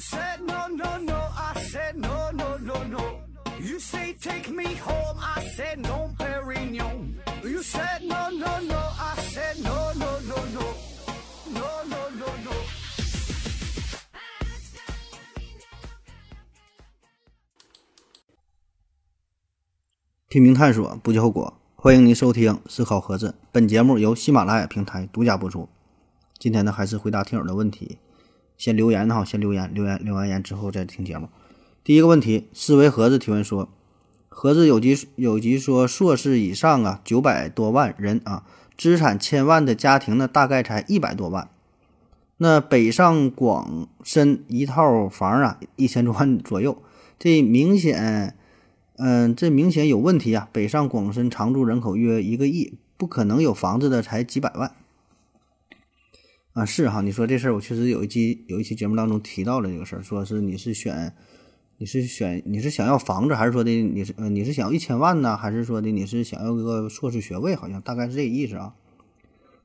said no no no, I said no no no no. You say take me home, I said no, Perignon. You said no no no, I said no no no no, no no no no. 拼命探索，不计后果。欢迎您收听《思考盒子》，本节目由喜马拉雅平台独家播出。今天呢，还是回答听友的问题。先留言哈，先留言，留言留完言之后再听节目。第一个问题，思维盒子提问说：盒子有集有集说硕士以上啊，九百多万人啊，资产千万的家庭呢，大概才一百多万。那北上广深一套房啊，一千多万左右，这明显。嗯，这明显有问题啊！北上广深常住人口约一个亿，不可能有房子的才几百万啊！是哈，你说这事儿，我确实有一期有一期节目当中提到了这个事儿，说是你是选你是选你是想要房子，还是说的你是呃你是想要一千万呢，还是说的你是想要一个硕士学位？好像大概是这个意思啊。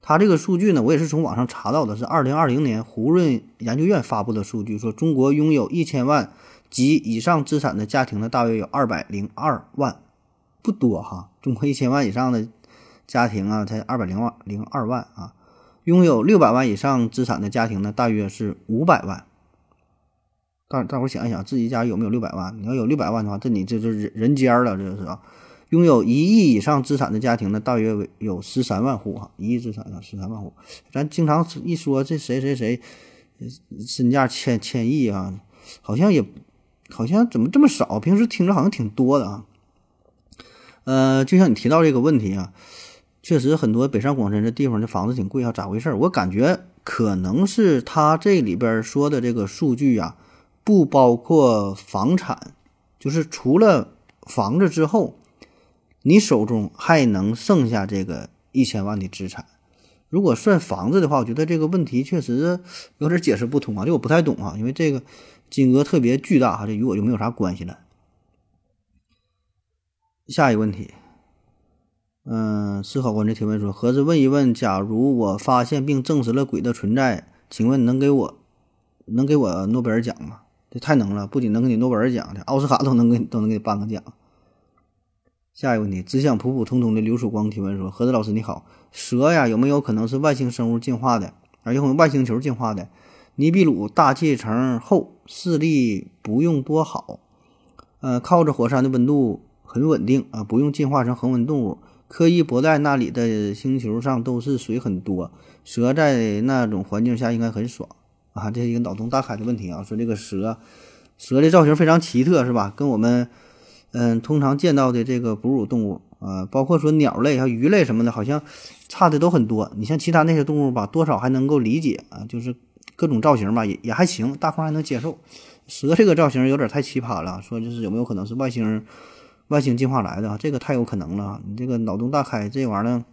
他这个数据呢，我也是从网上查到的，是二零二零年胡润研究院发布的数据，说中国拥有一千万。及以上资产的家庭呢，大约有二百零二万，不多哈。中国一千万以上的家庭啊，才二百零万零二万啊。拥有六百万以上资产的家庭呢，大约是五百万。大大伙想一想，自己家有没有六百万？你要有六百万的话，这你这就是人人间了，这是啊。拥有一亿以上资产的家庭呢，大约有十三万户哈。一亿资产啊，十三万户。咱经常一说这谁谁谁身价千千亿啊，好像也。好像怎么这么少？平时听着好像挺多的啊。呃，就像你提到这个问题啊，确实很多北上广深这地方的房子挺贵啊，咋回事？我感觉可能是他这里边说的这个数据啊，不包括房产，就是除了房子之后，你手中还能剩下这个一千万的资产。如果算房子的话，我觉得这个问题确实有点解释不通啊，就我不太懂啊，因为这个。金额特别巨大哈，这与我就没有啥关系了。下一个问题，嗯，思考官这提问说：盒子问一问，假如我发现并证实了鬼的存在，请问能给我能给我诺贝尔奖吗？这太能了，不仅能给你诺贝尔奖，奥斯卡都能给都能给你颁个奖。下一个问题，只想普普通通的刘曙光提问说：盒子老师你好，蛇呀有没有可能是外星生物进化的，而用外星球进化的？尼比鲁大气层厚，视力不用多好，呃，靠着火山的温度很稳定啊，不用进化成恒温动物。柯伊伯带那里的星球上都是水很多，蛇在那种环境下应该很爽啊。这是一个脑洞大开的问题啊。说这个蛇，蛇的造型非常奇特，是吧？跟我们嗯通常见到的这个哺乳动物啊，包括说鸟类还有鱼类什么的，好像差的都很多。你像其他那些动物吧，多少还能够理解啊，就是。各种造型吧，也也还行，大框还能接受。蛇这个造型有点太奇葩了，说就是有没有可能是外星外星进化来的啊？这个太有可能了。你这个脑洞大开，这玩意儿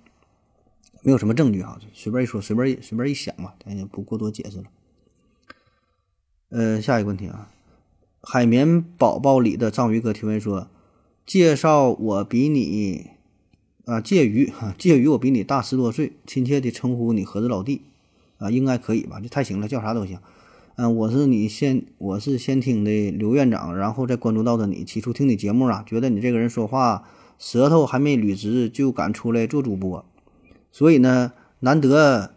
没有什么证据哈，随便一说，随便随便一想嘛，咱也不过多解释了。呃，下一个问题啊，海绵宝宝里的章鱼哥提问说：介绍我比你啊，介于啊，介于我比你大十多岁，亲切的称呼你盒子老弟。啊，应该可以吧？这太行了，叫啥都行。嗯，我是你先，我是先听的刘院长，然后再关注到的你。起初听你节目啊，觉得你这个人说话舌头还没捋直就敢出来做主播，所以呢，难得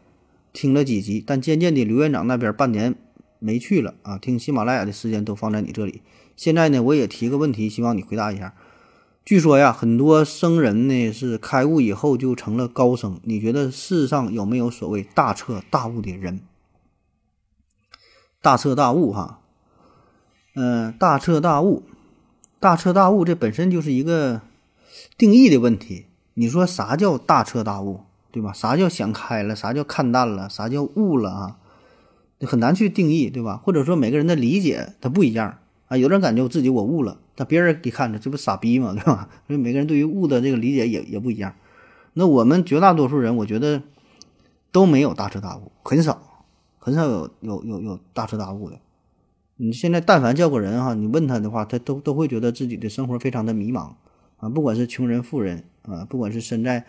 听了几集。但渐渐的，刘院长那边半年没去了啊，听喜马拉雅的时间都放在你这里。现在呢，我也提个问题，希望你回答一下。据说呀，很多僧人呢是开悟以后就成了高僧。你觉得世上有没有所谓大彻大悟的人？大彻大悟哈，嗯，大彻大悟，大彻大悟，这本身就是一个定义的问题。你说啥叫大彻大悟，对吧？啥叫想开了？啥叫看淡了？啥叫悟了啊？很难去定义，对吧？或者说每个人的理解它不一样啊。有人感觉我自己我悟了。但别人一看着，这不傻逼吗？对吧？所以每个人对于悟的这个理解也也不一样。那我们绝大多数人，我觉得都没有大彻大悟，很少，很少有有有有大彻大悟的。你现在但凡叫个人哈，你问他的话，他都都会觉得自己的生活非常的迷茫啊。不管是穷人富人啊，不管是身在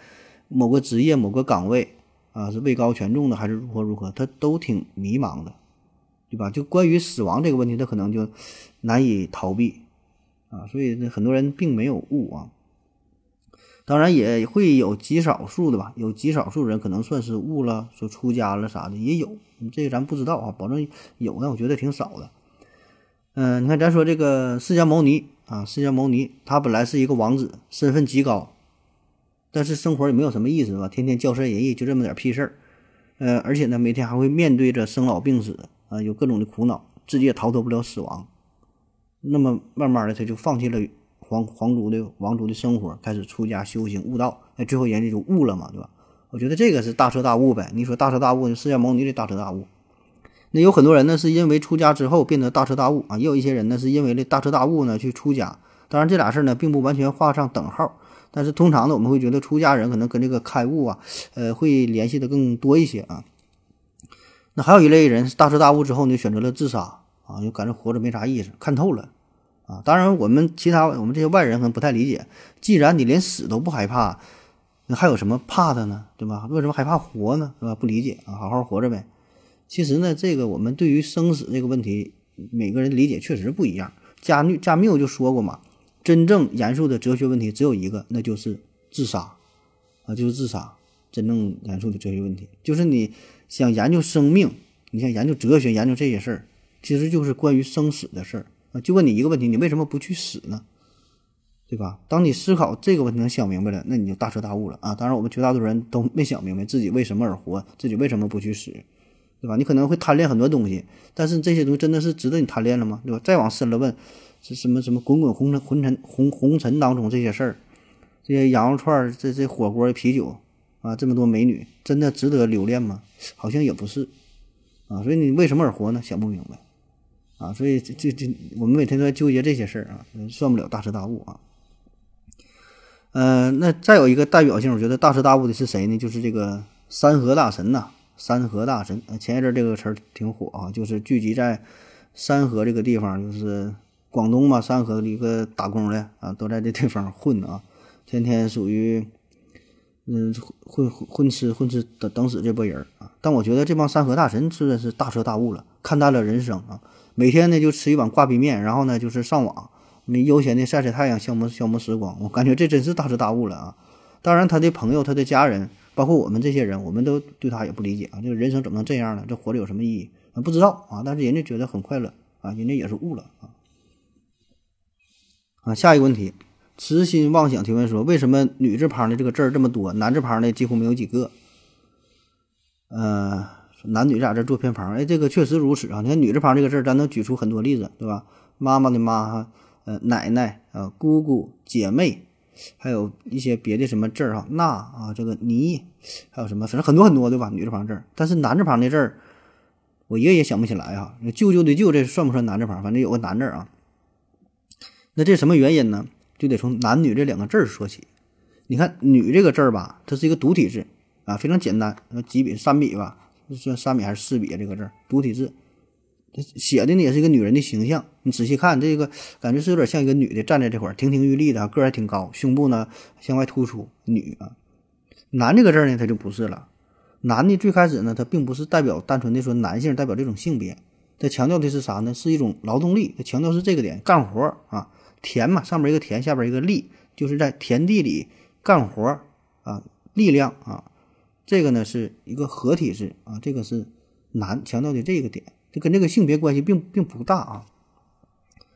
某个职业某个岗位啊，是位高权重的还是如何如何，他都挺迷茫的。对吧？就关于死亡这个问题，他可能就难以逃避啊，所以很多人并没有悟啊。当然也会有极少数的吧，有极少数人可能算是悟了，说出家了啥的也有，这个咱不知道啊，保证有，但我觉得挺少的。嗯，你看咱说这个释迦牟尼啊，释迦牟尼他本来是一个王子，身份极高，但是生活也没有什么意思吧，天天教授仁义，就这么点屁事儿。呃，而且呢，每天还会面对着生老病死啊，有各种的苦恼，自己也逃脱不了死亡。那么慢慢的，他就放弃了。皇皇族的王族的生活，开始出家修行悟道，哎，最后人家就悟了嘛，对吧？我觉得这个是大彻大悟呗。你说大彻大悟，释迦牟尼的大彻大悟，那有很多人呢是因为出家之后变得大彻大悟啊，也有一些人呢是因为这大彻大悟呢去出家。当然这俩事儿呢并不完全画上等号，但是通常呢我们会觉得出家人可能跟这个开悟啊，呃，会联系的更多一些啊。那还有一类人大彻大悟之后呢选择了自杀啊，就感觉活着没啥意思，看透了。啊，当然，我们其他我们这些外人可能不太理解。既然你连死都不害怕，那还有什么怕的呢？对吧？为什么害怕活呢？是吧？不理解啊，好好活着呗。其实呢，这个我们对于生死这个问题，每个人理解确实不一样。加缪加缪就说过嘛，真正严肃的哲学问题只有一个，那就是自杀啊，就是自杀。真正严肃的哲学问题，就是你想研究生命，你想研究哲学，研究这些事儿，其实就是关于生死的事儿。就问你一个问题，你为什么不去死呢？对吧？当你思考这个问题能想明白了，那你就大彻大悟了啊！当然，我们绝大多数人都没想明白自己为什么而活，自己为什么不去死，对吧？你可能会贪恋很多东西，但是这些东西真的是值得你贪恋了吗？对吧？再往深了问，是什么什么滚滚红尘红尘红红尘当中这些事儿，这些羊肉串、这这火锅、啤酒啊，这么多美女，真的值得留恋吗？好像也不是啊！所以你为什么而活呢？想不明白。啊，所以这这这，我们每天都在纠结这些事儿啊，算不了大彻大悟啊。嗯，那再有一个代表性，我觉得大彻大悟的是谁呢？就是这个山河大神呐，山河大神。前一阵这个词儿挺火啊，就是聚集在山河这个地方，就是广东嘛，山河一个打工的啊，都在这地方混啊，天天属于嗯混混混吃混吃等等死这波人啊。但我觉得这帮山河大神真的是大彻大悟了，看淡了人生啊。每天呢就吃一碗挂壁面，然后呢就是上网，你悠闲的晒晒太阳，消磨消磨时光。我感觉这真是大彻大悟了啊！当然，他的朋友、他的家人，包括我们这些人，我们都对他也不理解啊。这个人生怎么能这样呢？这活着有什么意义？不知道啊。但是人家觉得很快乐啊，人家也是悟了啊。啊，下一个问题，痴心妄想提问说，为什么女字旁的这个字儿这么多，男字旁的几乎没有几个？呃。男女俩字做偏旁，哎，这个确实如此啊！你看女字旁这个字，咱能举出很多例子，对吧？妈妈的妈，呃，奶奶啊，姑姑、姐妹，还有一些别的什么字儿哈，那啊，这个你，还有什么，反正很多很多，对吧？女字旁字，但是男字旁的字儿，我一个也想不起来哈。舅舅的舅，这算不算男字旁？反正有个男字啊。那这什么原因呢？就得从男女这两个字儿说起。你看“女”这个字儿吧，它是一个独体字啊，非常简单，几笔？三笔吧。算三笔还是四笔啊？这个字独体字，写的呢也是一个女人的形象。你仔细看这个，感觉是有点像一个女的站在这块儿，亭亭玉立的，个儿还挺高，胸部呢向外突出。女啊，男这个字呢，它就不是了。男的最开始呢，它并不是代表单纯的说男性，代表这种性别。它强调的是啥呢？是一种劳动力。它强调是这个点，干活啊，田嘛，上边一个田，下边一个力，就是在田地里干活啊，力量啊。这个呢是一个合体字啊，这个是男强调的这个点，就跟这个性别关系并并不大啊。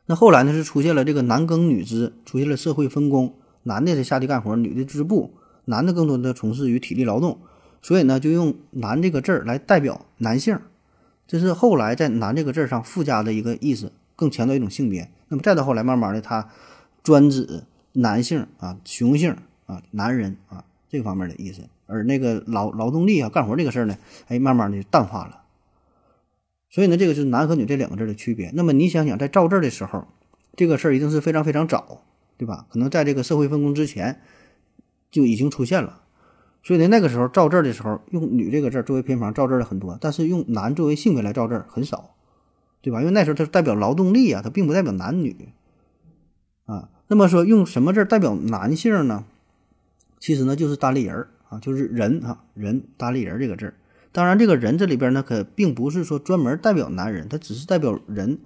那后来呢是出现了这个男耕女织，出现了社会分工，男的在下地干活，女的织布，男的更多的从事于体力劳动，所以呢就用“男”这个字儿来代表男性，这是后来在“男”这个字儿上附加的一个意思，更强调一种性别。那么再到后来，慢慢的它专指男性啊、雄性啊、男人啊这方面的意思。而那个劳劳动力啊，干活这个事儿呢，哎，慢慢的淡化了。所以呢，这个是男和女这两个字的区别。那么你想想，在造字的时候，这个事儿一定是非常非常早，对吧？可能在这个社会分工之前就已经出现了。所以呢，那个时候造字的时候，用女这个字作为偏旁造字的很多，但是用男作为性别来造字很少，对吧？因为那时候它代表劳动力啊，它并不代表男女啊。那么说用什么字代表男性呢？其实呢，就是单立人。啊，就是人啊，人搭立人这个字儿，当然，这个人这里边呢，可并不是说专门代表男人，它只是代表人。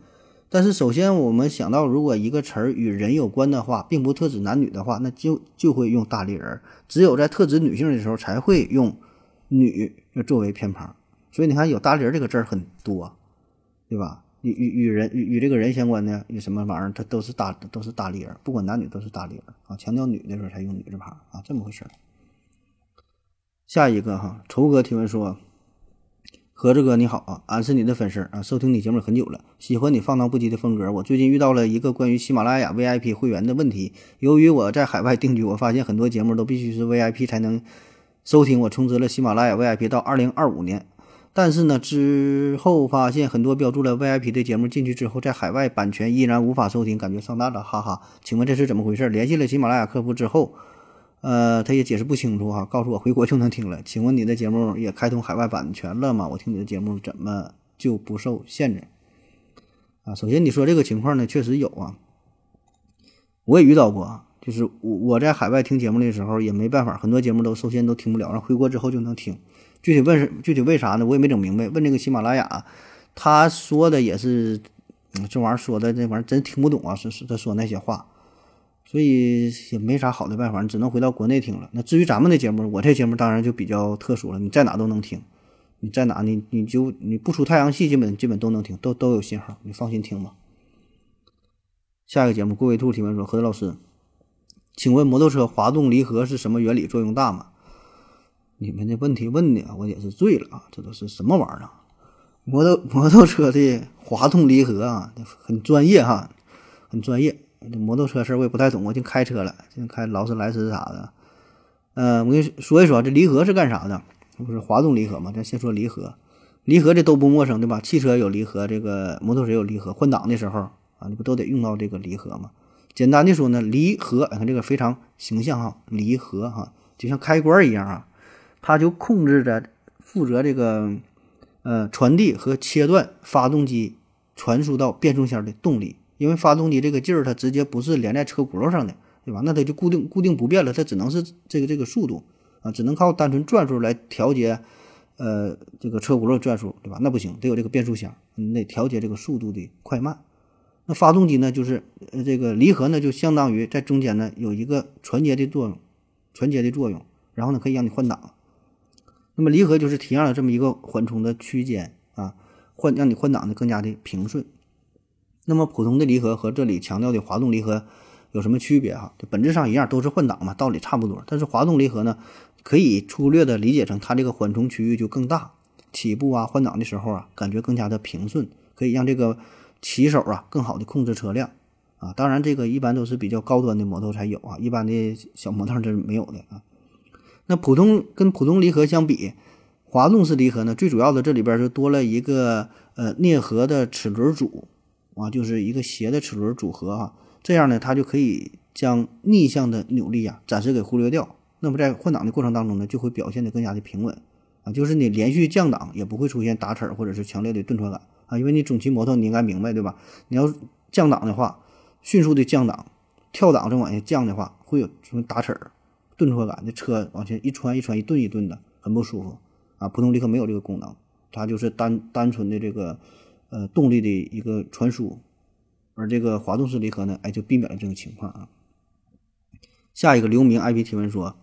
但是首先我们想到，如果一个词儿与人有关的话，并不特指男女的话，那就就会用大力人。只有在特指女性的时候，才会用女作为偏旁。所以你看，有大力人这个字儿很多，对吧？与与与人与与这个人相关的有什么玩意儿，它都是大都是大力人，不管男女都是大力人啊。强调女的时候才用女字旁啊，这么回事儿。下一个哈，仇哥提问说：“盒子哥你好啊，俺是你的粉丝啊，收听你节目很久了，喜欢你放荡不羁的风格。我最近遇到了一个关于喜马拉雅 VIP 会员的问题，由于我在海外定居，我发现很多节目都必须是 VIP 才能收听。我充值了喜马拉雅 VIP 到二零二五年。”但是呢，之后发现很多标注了 VIP 的节目进去之后，在海外版权依然无法收听，感觉上当了，哈哈。请问这是怎么回事？联系了喜马拉雅客服之后，呃，他也解释不清楚哈，告诉我回国就能听了。请问你的节目也开通海外版权了吗？我听你的节目怎么就不受限制？啊，首先你说这个情况呢，确实有啊，我也遇到过，就是我我在海外听节目的时候也没办法，很多节目都首先都听不了，然后回国之后就能听。具体问是具体为啥呢？我也没整明白。问这个喜马拉雅，他说的也是，这玩意儿说的这玩意儿真听不懂啊！是是他说那些话，所以也没啥好的办法，你只能回到国内听了。那至于咱们的节目，我这节目当然就比较特殊了，你在哪都能听，你在哪你你就你不出太阳系，基本基本都能听，都都有信号，你放心听吧。下一个节目，郭伟兔提问说：何老师，请问摩托车滑动离合是什么原理？作用大吗？你们这问题问的我也是醉了啊！这都是什么玩意儿？摩托摩托车的滑动离合啊，很专业哈，很专业。这摩托车事儿我也不太懂，我净开车了，净开劳斯莱斯啥的。嗯，我跟你说一说，这离合是干啥的？不是滑动离合嘛？咱先说离合，离合这都不陌生对吧？汽车有离合，这个摩托车有离合，换挡的时候啊，你不都得用到这个离合吗？简单的说呢，离合，你看这个非常形象哈，离合哈，就像开关一样啊。它就控制着负责这个，呃，传递和切断发动机传输到变速箱的动力。因为发动机这个劲儿，它直接不是连在车轱辘上的，对吧？那它就固定固定不变了，它只能是这个这个速度啊，只能靠单纯转速来调节，呃，这个车轱辘转速，对吧？那不行，得有这个变速箱，你得调节这个速度的快慢。那发动机呢，就是呃这个离合呢，就相当于在中间呢有一个传接的作用，传接的作用，然后呢可以让你换挡。那么离合就是提供了这么一个缓冲的区间啊，换让你换挡的更加的平顺。那么普通的离合和这里强调的滑动离合有什么区别哈？本质上一样，都是换挡嘛，道理差不多。但是滑动离合呢，可以粗略的理解成它这个缓冲区域就更大，起步啊换挡的时候啊，感觉更加的平顺，可以让这个骑手啊更好的控制车辆啊。当然这个一般都是比较高端的摩托才有啊，一般的小摩托这是没有的啊。那普通跟普通离合相比，滑动式离合呢，最主要的这里边就多了一个呃啮合的齿轮组啊，就是一个斜的齿轮组合啊，这样呢，它就可以将逆向的扭力啊暂时给忽略掉。那么在换挡的过程当中呢，就会表现得更加的平稳啊，就是你连续降档也不会出现打齿或者是强烈的顿挫感啊，因为你总骑摩托你应该明白对吧？你要降档的话，迅速的降档，跳档再往下降的话，会有什么打齿。顿挫感，这车往前一穿一穿一顿一顿的，很不舒服啊。普通离合没有这个功能，它就是单单纯的这个呃动力的一个传输，而这个滑动式离合呢，哎，就避免了这种情况啊。下一个刘明 IP 提问说：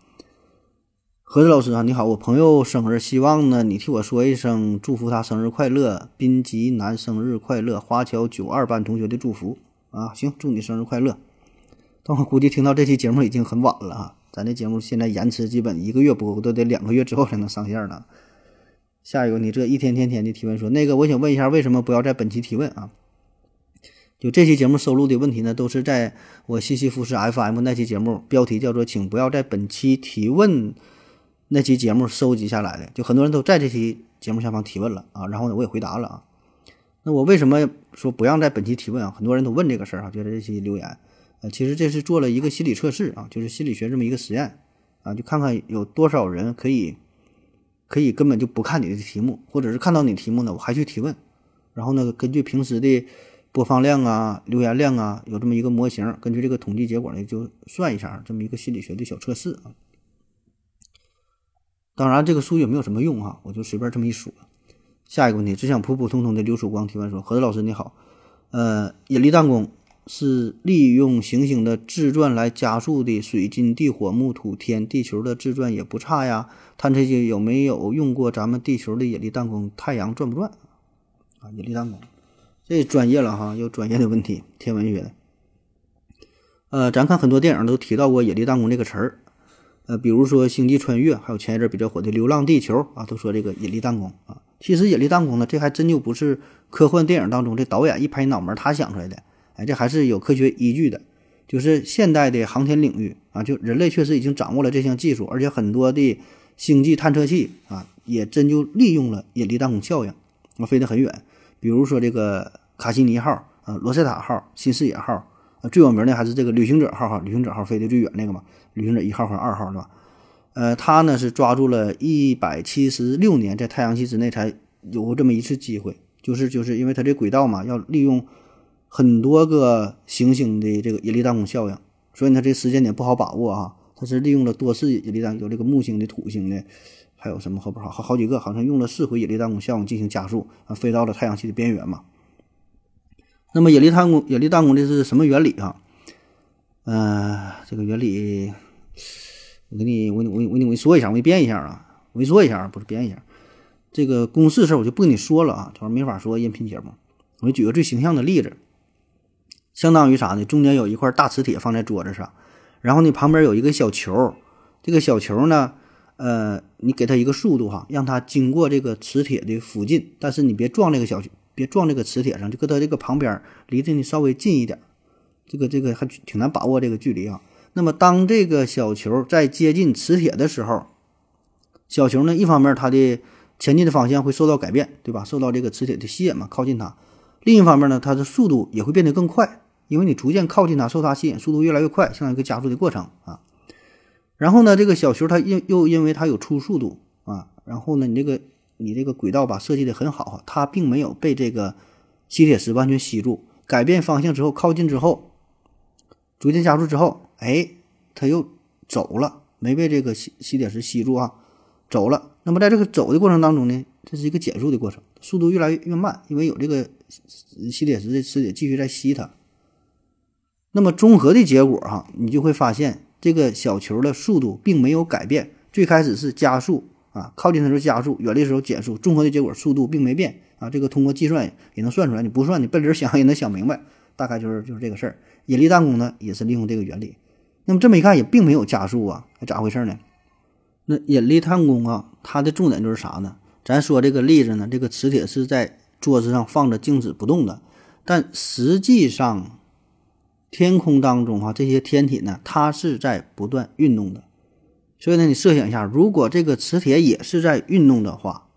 何子老师啊，你好，我朋友生日，希望呢你替我说一声祝福他生日快乐，滨吉南生日快乐，华侨九二班同学的祝福啊，行，祝你生日快乐。但我估计听到这期节目已经很晚了啊。咱这节目现在延迟基本一个月播，都得两个月之后才能上线呢。下一个，你这一天天天的提问说，那个我想问一下，为什么不要在本期提问啊？就这期节目收录的问题呢，都是在我西西弗斯 FM 那期节目，标题叫做“请不要在本期提问”那期节目收集下来的。就很多人都在这期节目下方提问了啊，然后呢，我也回答了啊。那我为什么说不让在本期提问啊？很多人都问这个事儿啊，就在这期留言。呃，其实这是做了一个心理测试啊，就是心理学这么一个实验啊，就看看有多少人可以可以根本就不看你的题目，或者是看到你题目呢，我还去提问，然后呢，根据平时的播放量啊、留言量啊，有这么一个模型，根据这个统计结果呢，就算一下这么一个心理学的小测试啊。当然，这个术语没有什么用哈，我就随便这么一说。下一个问题，只想普普通通的刘曙光提问说：何子老师你好，呃，引力弹弓是利用行星的自转来加速的，水金地火木土天，地球的自转也不差呀。探测器有没有用过咱们地球的引力弹弓？太阳转不转？啊，引力弹弓，这专业了哈，有专业的问题，天文学的。呃，咱看很多电影都提到过引力弹弓这个词儿，呃，比如说《星际穿越》，还有前一阵比较火的《流浪地球》啊，都说这个引力弹弓啊。其实引力弹弓呢，这还真就不是科幻电影当中这导演一拍脑门他想出来的，这还是有科学依据的。就是现代的航天领域啊，就人类确实已经掌握了这项技术，而且很多的星际探测器啊，也真就利用了引力弹弓效应，啊，飞得很远。比如说这个卡西尼号啊、罗塞塔号、新视野号。啊，最有名的还是这个旅行者号哈，旅行者号飞得最远那个嘛，旅行者一号和二号是吧？呃，它呢是抓住了一百七十六年在太阳系之内才有这么一次机会，就是就是因为它这轨道嘛，要利用很多个行星的这个引力弹弓效应，所以它这时间点不好把握啊。它是利用了多次引力弹，有这个木星的、土星的，还有什么好不好？好好几个，好像用了四回引力弹弓效应进行加速啊，飞到了太阳系的边缘嘛。那么引力弹弓，引力弹弓的是什么原理啊？呃，这个原理，我给你，我我我我给你说一下，我给你编一下啊，我给你说一下，不是编一下。这个公式事儿我就不跟你说了啊，这玩意儿没法说音频节目。我举个最形象的例子，相当于啥呢？中间有一块大磁铁放在桌子上，然后呢旁边有一个小球，这个小球呢，呃，你给它一个速度哈，让它经过这个磁铁的附近，但是你别撞这个小球。别撞这个磁铁上，就搁它这个旁边，离着你稍微近一点。这个这个还挺难把握这个距离啊。那么当这个小球在接近磁铁的时候，小球呢，一方面它的前进的方向会受到改变，对吧？受到这个磁铁的吸引嘛，靠近它。另一方面呢，它的速度也会变得更快，因为你逐渐靠近它，受它吸引，速度越来越快，像一个加速的过程啊。然后呢，这个小球它因又因为它有初速度啊，然后呢，你这个。你这个轨道吧设计的很好，它并没有被这个吸铁石完全吸住，改变方向之后靠近之后，逐渐加速之后，哎，它又走了，没被这个吸吸铁石吸住啊，走了。那么在这个走的过程当中呢，这是一个减速的过程，速度越来越慢，因为有这个吸铁石的磁铁继续在吸它。那么综合的结果哈，你就会发现这个小球的速度并没有改变，最开始是加速。啊，靠近的时候加速，远离的时候减速，综合的结果速度并没变啊。这个通过计算也能算出来，你不算你笨人想也能想明白，大概就是就是这个事儿。引力弹弓呢也是利用这个原理。那么这么一看也并没有加速啊，咋回事呢？那引力弹弓啊，它的重点就是啥呢？咱说这个例子呢，这个磁铁是在桌子上放着静止不动的，但实际上天空当中哈这些天体呢，它是在不断运动的。所以呢，你设想一下，如果这个磁铁也是在运动的话，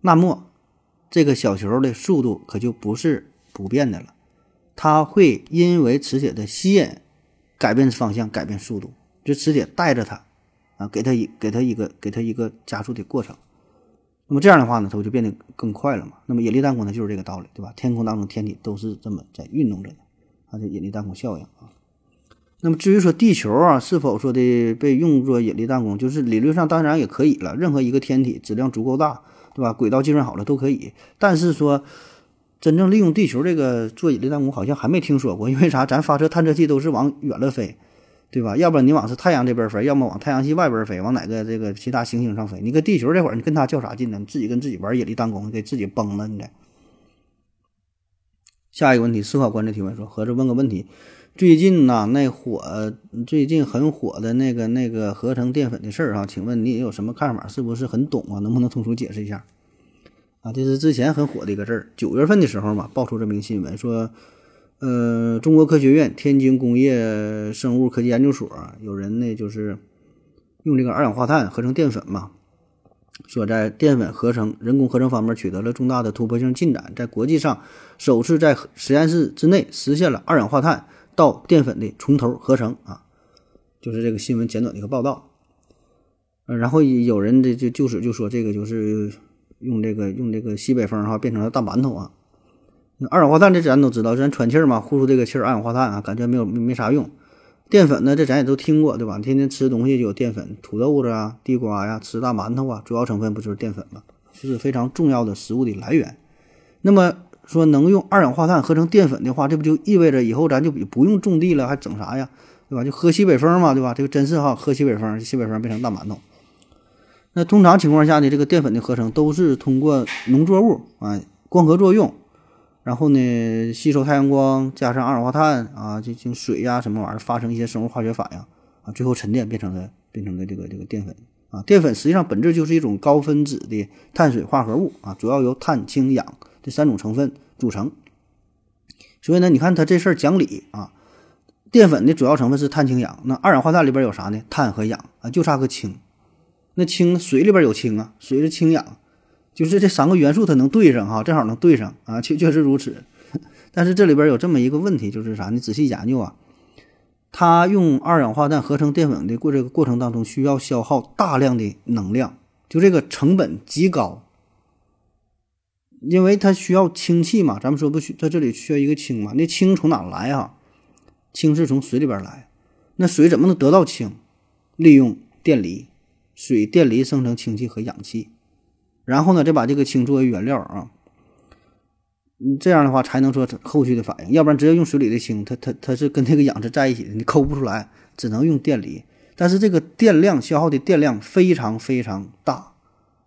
那么这个小球的速度可就不是不变的了，它会因为磁铁的吸引改变方向、改变速度，就磁铁带着它啊，给它一给它一个给它一个加速的过程。那么这样的话呢，它不就变得更快了嘛？那么引力弹弓呢，就是这个道理，对吧？天空当中天体都是这么在运动着的，它的引力弹弓效应啊。那么至于说地球啊是否说的被用作引力弹弓，就是理论上当然也可以了。任何一个天体质量足够大，对吧？轨道计算好了都可以。但是说真正利用地球这个做引力弹弓，好像还没听说过。因为啥？咱发射探测器都是往远了飞，对吧？要不然你往是太阳这边飞，要么往太阳系外边飞，往哪个这个其他行星上飞？你搁地球这会儿，你跟他较啥劲呢？你自己跟自己玩引力弹弓，给自己崩了，你得。下一个问题，思考观者提问说：合着问个问题。最近呐，那火最近很火的那个那个合成淀粉的事儿啊，请问你有什么看法？是不是很懂啊？能不能通俗解释一下？啊，这是之前很火的一个事儿。九月份的时候嘛，爆出这么一个新闻，说，呃，中国科学院天津工业生物科技研究所有人呢，就是用这个二氧化碳合成淀粉嘛，说在淀粉合成人工合成方面取得了重大的突破性进展，在国际上首次在实验室之内实现了二氧化碳。到淀粉的从头合成啊，就是这个新闻简短的一个报道。呃，然后有人这就就是就说这个就是用这个用这个西北风哈变成了大馒头啊。二氧化碳这咱都知道，咱喘气儿嘛，呼出这个气儿二氧化碳啊，感觉没有没啥用。淀粉呢，这咱也都听过，对吧？天天吃东西就有淀粉，土豆子啊、地瓜呀、吃大馒头啊，主要成分不就是淀粉吗？就是非常重要的食物的来源。那么说能用二氧化碳合成淀粉的话，这不就意味着以后咱就不用种地了，还整啥呀？对吧？就喝西北风嘛，对吧？这个真是哈，喝西北风，西北风变成大馒头。那通常情况下呢，这个淀粉的合成都是通过农作物啊光合作用，然后呢吸收太阳光，加上二氧化碳啊，进行水呀什么玩意儿发生一些生物化学反应啊，最后沉淀变成了变成了这个这个淀粉啊。淀粉实际上本质就是一种高分子的碳水化合物啊，主要由碳、氢、氧这三种成分组成。所以呢，你看它这事儿讲理啊，淀粉的主要成分是碳、氢、氧，那二氧化碳里边有啥呢？碳和氧啊，就差个氢。那氢水里边有氢啊，水是氢氧，就是这三个元素它能对上哈，正好能对上啊，确确实如此。但是这里边有这么一个问题，就是啥？你仔细研究啊，它用二氧化碳合成淀粉的过这个过程当中，需要消耗大量的能量，就这个成本极高，因为它需要氢气嘛。咱们说不需，在这里需要一个氢嘛？那氢从哪来啊？氢是从水里边来，那水怎么能得到氢？利用电离。水电离生成氢气和氧气，然后呢，再把这个氢作为原料啊，这样的话才能说后续的反应，要不然直接用水里的氢，它它它是跟那个氧是在一起的，你抠不出来，只能用电离。但是这个电量消耗的电量非常非常大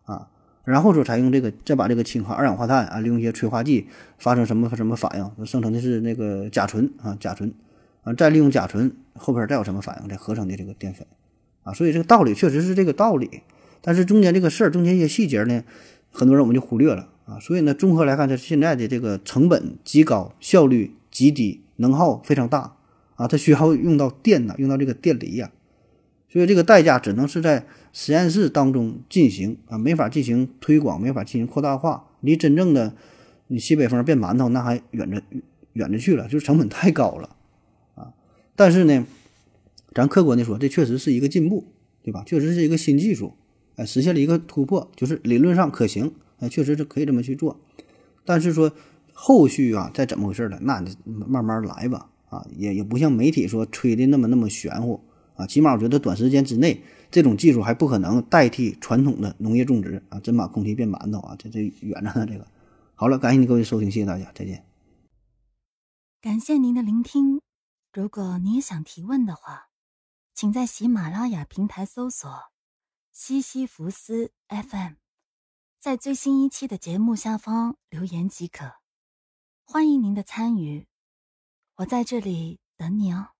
啊，然后说才用这个再把这个氢和二氧化碳啊，利用一些催化剂发生什么什么反应，生成的是那个甲醇啊，甲醇啊，再利用甲醇后边再有什么反应，再合成的这个淀粉。啊，所以这个道理确实是这个道理，但是中间这个事儿，中间一些细节呢，很多人我们就忽略了啊。所以呢，综合来看，它现在的这个成本极高，效率极低，能耗非常大啊，它需要用到电呐，用到这个电离呀，所以这个代价只能是在实验室当中进行啊，没法进行推广，没法进行扩大化，离真正的你西北风变馒头那还远着远着去了，就是成本太高了啊。但是呢。咱客观的说，这确实是一个进步，对吧？确实是一个新技术，哎，实现了一个突破，就是理论上可行，哎，确实是可以这么去做。但是说后续啊，再怎么回事了，那你慢慢来吧，啊，也也不像媒体说吹的那么那么玄乎啊。起码我觉得短时间之内，这种技术还不可能代替传统的农业种植啊，真把空气变馒头啊，这这远着呢。这个好了，感谢您各位收听，谢谢大家，再见。感谢您的聆听，如果你也想提问的话。请在喜马拉雅平台搜索“西西弗斯 FM”，在最新一期的节目下方留言即可。欢迎您的参与，我在这里等你哦。